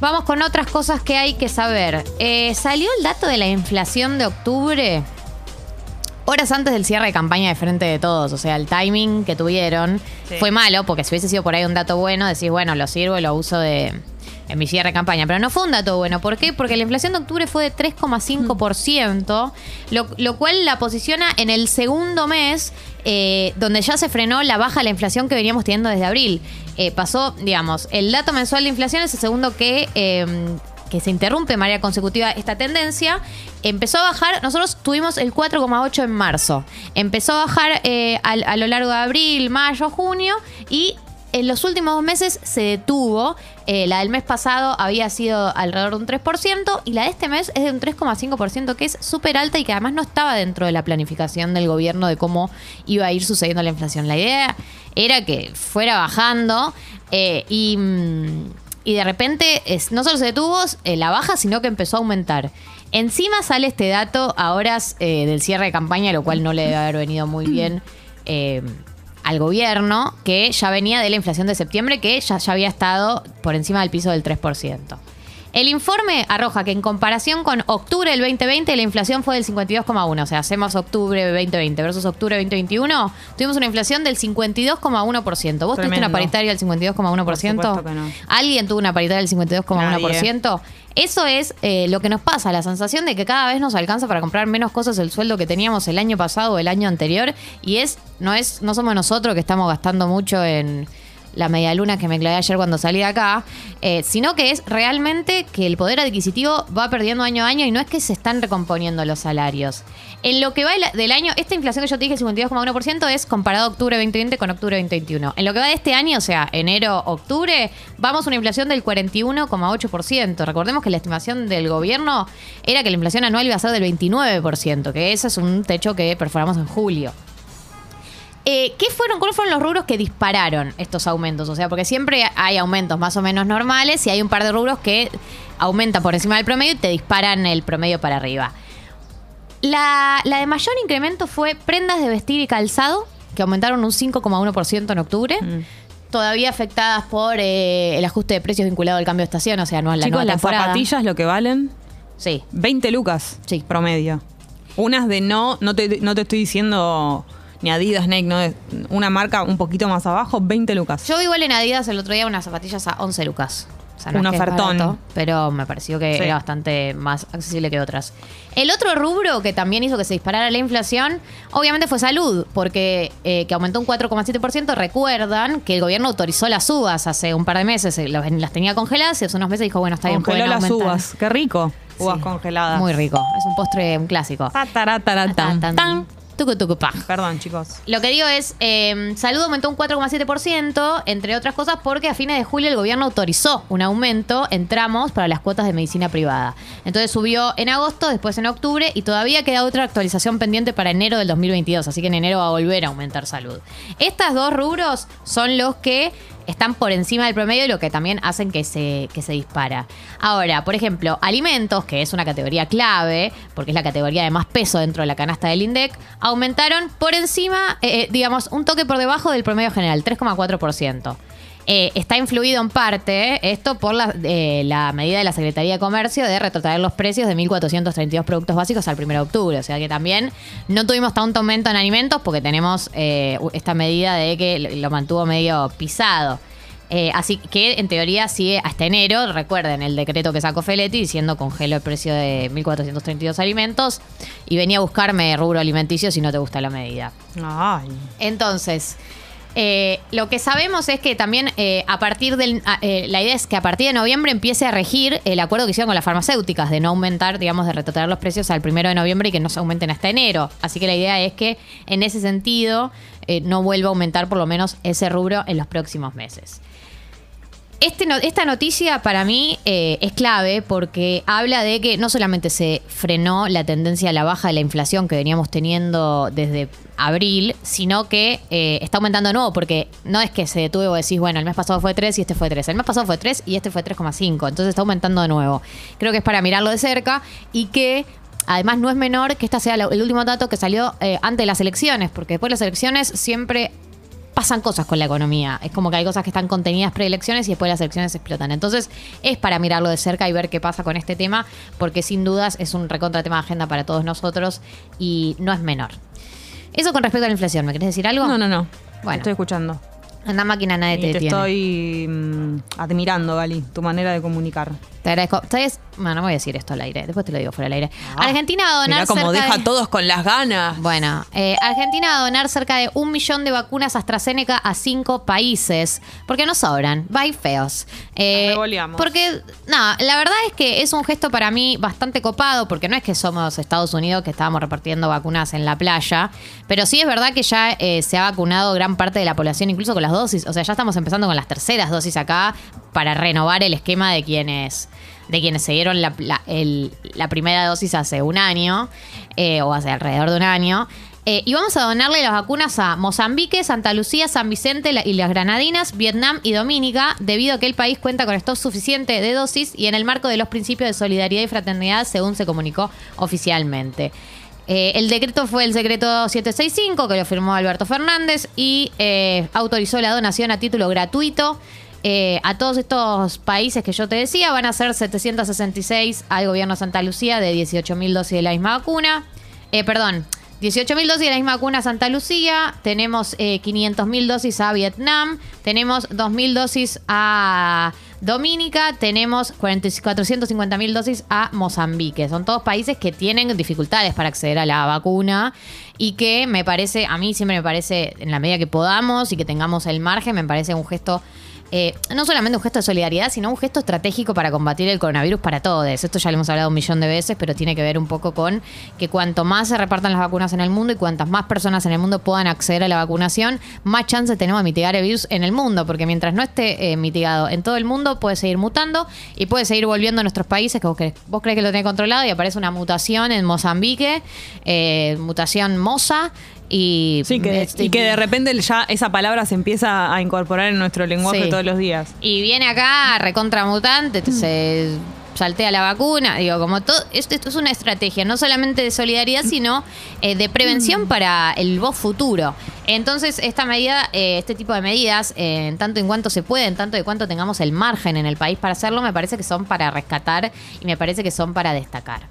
Vamos con otras cosas que hay que saber. Eh, salió el dato de la inflación de octubre horas antes del cierre de campaña de frente de todos. O sea, el timing que tuvieron Sí. fue malo, porque si hubiese sido por ahí un dato bueno, decís, bueno, lo sirvo y lo uso de, en mi cierre de campaña. Pero no fue un dato bueno. ¿Por qué? Porque la inflación de octubre fue de 3,5%, lo, lo cual la posiciona en el segundo mes eh, donde ya se frenó la baja de la inflación que veníamos teniendo desde abril. Eh, pasó, digamos, el dato mensual de inflación es el segundo que... eh, que se interrumpe de manera consecutiva esta tendencia, empezó a bajar, nosotros tuvimos el 4,8 en marzo, empezó a bajar eh, al- a, lo largo de abril, mayo, junio y en los últimos dos meses se detuvo, Eh, la del mes pasado había sido alrededor de un 3% y la de este mes es de un 3,5% que es súper alta y que además no estaba dentro de la planificación del gobierno de cómo iba a ir sucediendo la inflación. La idea era que fuera bajando eh, y... mm, y de repente no solo se detuvo eh, la baja, sino que empezó a aumentar. Encima sale este dato a horas del cierre de campaña, lo cual no le debe haber venido muy bien al gobierno, que ya venía de la inflación de septiembre, que ya, ya había estado por encima del piso del 3%. El informe arroja que en comparación con octubre del 2020 la inflación fue del 52,1. O sea, hacemos octubre 2020 versus octubre 2021, tuvimos una inflación del 52,1%. ¿Vos tuviste una paritaria del 52,1%? Por supuesto que no. ¿Alguien tuvo una paritaria del 52,1%? Eso es eh, lo que nos pasa, la sensación de que cada vez nos alcanza para comprar menos cosas el sueldo que teníamos el año pasado o el año anterior. Y es, no es, no somos nosotros que estamos gastando mucho en la media luna que me clavé ayer cuando salí de acá, eh, sino que es realmente que el poder adquisitivo va perdiendo año a año y no es que se están recomponiendo los salarios. En lo que va el- del año, esta inflación que yo te dije, el 52,1%, es comparado octubre 2020 con octubre 2021. En lo que va de este año, o sea, enero-octubre, vamos a una inflación del 41,8%. Recordemos que la estimación del gobierno era que la inflación anual iba a ser del 29%, que ese es un techo que perforamos en julio. Eh, ¿Qué fueron, cuáles fueron los rubros que dispararon estos aumentos? O sea, porque siempre hay aumentos más o menos normales y hay un par de rubros que aumentan por encima del promedio y te disparan el promedio para arriba. La, la de mayor incremento fue prendas de vestir y calzado, que aumentaron un 5,1% en octubre. Mm. Todavía afectadas por eh, el ajuste de precios vinculado al cambio de estación, o sea, no a la Chicos, nueva las temporada. zapatillas lo que valen, Sí. 20 lucas Sí. promedio. Unas de no, no te, no te estoy diciendo ni Adidas, Nike, no, es una marca un poquito más abajo, 20 lucas. Yo vi igual en Adidas el otro día unas zapatillas a 11 lucas. O sea, no Un es que es ofertón. barato, pero me pareció que Sí. era bastante más accesible que otras. El otro rubro que también hizo que se disparara la inflación, obviamente fue salud, porque eh, que aumentó un 4,7%. Recuerdan que el gobierno autorizó las uvas hace un par de meses, eh, las tenía congeladas y hace unos meses dijo, bueno, está bien, Congeló las aumentar. uvas, qué rico. Uvas Sí. congeladas. Muy rico, es un postre, un clásico. Ta, tará, tará, tan, Tan, tan. Pa. Perdón, chicos. Lo que digo es, eh, salud aumentó un 4,7%, entre otras cosas porque a fines de julio el gobierno autorizó un aumento en tramos para las cuotas de medicina privada. Entonces subió en agosto, después en octubre y todavía queda otra actualización pendiente para enero del 2022, así que en enero va a volver a aumentar salud. Estas dos rubros son los que están por encima del promedio y lo que también hacen que se, que se dispara. Ahora, por ejemplo, alimentos, que es una categoría clave, porque es la categoría de más peso dentro de la canasta del INDEC, aumentaron por encima, eh, eh, digamos, un toque por debajo del promedio general, 3,4%. Eh, está influido en parte eh, esto por la, eh, la medida de la Secretaría de Comercio de retrotraer los precios de 1.432 productos básicos al 1 de octubre. O sea que también no tuvimos tanto aumento en alimentos porque tenemos eh, esta medida de que lo- mantuvo medio pisado. Así que en teoría sigue hasta enero. Recuerden el decreto que sacó Feletti diciendo congelo el precio de 1.432 alimentos y venía a buscarme rubro alimenticio si no te gusta la medida. Ay. Entonces, eh, lo que sabemos es que también eh, a partir del. a- eh, la idea es que a partir de noviembre empiece a regir el acuerdo que hicieron con las farmacéuticas de no aumentar, digamos, de retratar los precios al primero de noviembre y que no se aumenten hasta enero. Así que la idea es que en ese sentido no vuelva a aumentar por lo menos ese rubro en los próximos meses. Este esta noticia para mí es clave porque habla de que no solamente se frenó la tendencia a la baja de la inflación que veníamos teniendo desde abril, sino que eh, está aumentando de nuevo porque no es que se detuvo y decís, bueno, el mes pasado fue 3 y este fue 3. El mes pasado fue 3 y este fue 3,5. Entonces está aumentando de nuevo. Creo que es para mirarlo de cerca y que Además, no es menor que este sea el último dato que salió eh, antes de las elecciones, porque después de las elecciones siempre pasan cosas con la economía. Es como que hay cosas que están contenidas preelecciones y después las elecciones explotan. Entonces, es para mirarlo de cerca y ver qué pasa con este tema, porque sin dudas es un recontra tema de agenda para todos nosotros y no es menor. Eso con respecto a la inflación. ¿Me querés decir algo? No, no, no. Bueno. Estoy escuchando. Anda máquina, nadie Y te te detiene. estoy mm, admirando, Gali, tu manera de comunicar. Te agradezco. ¿Sabes? Bueno, no voy a decir esto al aire. Después te lo digo fuera del aire. Argentina va a donar Mirá cómo deja de- a todos con las ganas. Bueno, eh, Argentina va a donar cerca de un millón de vacunas AstraZeneca a cinco países. Porque no sobran, va y feos. Eh, porque, no, la verdad es que es un gesto para mí bastante copado, porque no es que somos Estados Unidos que estábamos repartiendo vacunas en la playa, pero sí es verdad que ya eh, se ha vacunado gran parte de la población, incluso con las dosis. O sea, ya estamos empezando con las terceras dosis acá para renovar el esquema de quienes de quienes se dieron la, primera dosis hace un año, eh, o hace alrededor de un año. Eh, y vamos a donarle las vacunas a Mozambique, Santa Lucía, San Vicente y las Granadinas, Vietnam y Dominica, debido a que el país cuenta con stock suficiente de dosis y en el marco de los principios de solidaridad y fraternidad, según se comunicó oficialmente. Eh, el decreto fue el secreto 765, que lo firmó Alberto Fernández, y eh, autorizó la donación a título gratuito. Eh, a todos estos países que yo te decía, van a ser 766 al gobierno de Santa Lucía de 18.000 dosis de la misma vacuna. Perdón, 18.000 dosis de la misma vacuna a Santa Lucía. Tenemos eh, 500.000 dosis a Vietnam. Tenemos 2.000 dosis a Dominica. Tenemos 40 450.000 dosis a Mozambique. Son todos países que tienen dificultades para acceder a la vacuna y que me parece, a mí siempre me parece, en la medida que podamos y que tengamos el margen, me parece un gesto eh, no solamente un gesto de solidaridad, sino un gesto estratégico para combatir el coronavirus para todos. Esto ya lo hemos hablado un millón de veces, pero tiene que ver un poco con que cuanto más se repartan las vacunas en el mundo y cuantas más personas en el mundo puedan acceder a la vacunación, más chances tenemos de mitigar el virus en el mundo, porque mientras no esté eh, mitigado en todo el mundo, puede seguir mutando y puede seguir volviendo a nuestros países que vos crees, vos que lo tenés controlado y aparece una mutación en Mozambique, eh, mutación moza. Y, Sí, que, este, y que de repente ya esa palabra se empieza a incorporar en nuestro lenguaje Sí. todos los días. Y viene acá recontra mutante, te- se saltea la vacuna. Digo, como todo, esto, esto es una estrategia, no solamente de solidaridad, sino eh, de prevención para el vos futuro. Entonces, esta medida, eh, este tipo de medidas, eh, en tanto en cuanto se puede, en tanto de cuanto tengamos el margen en el país para hacerlo, me parece que son para rescatar y me parece que son para destacar.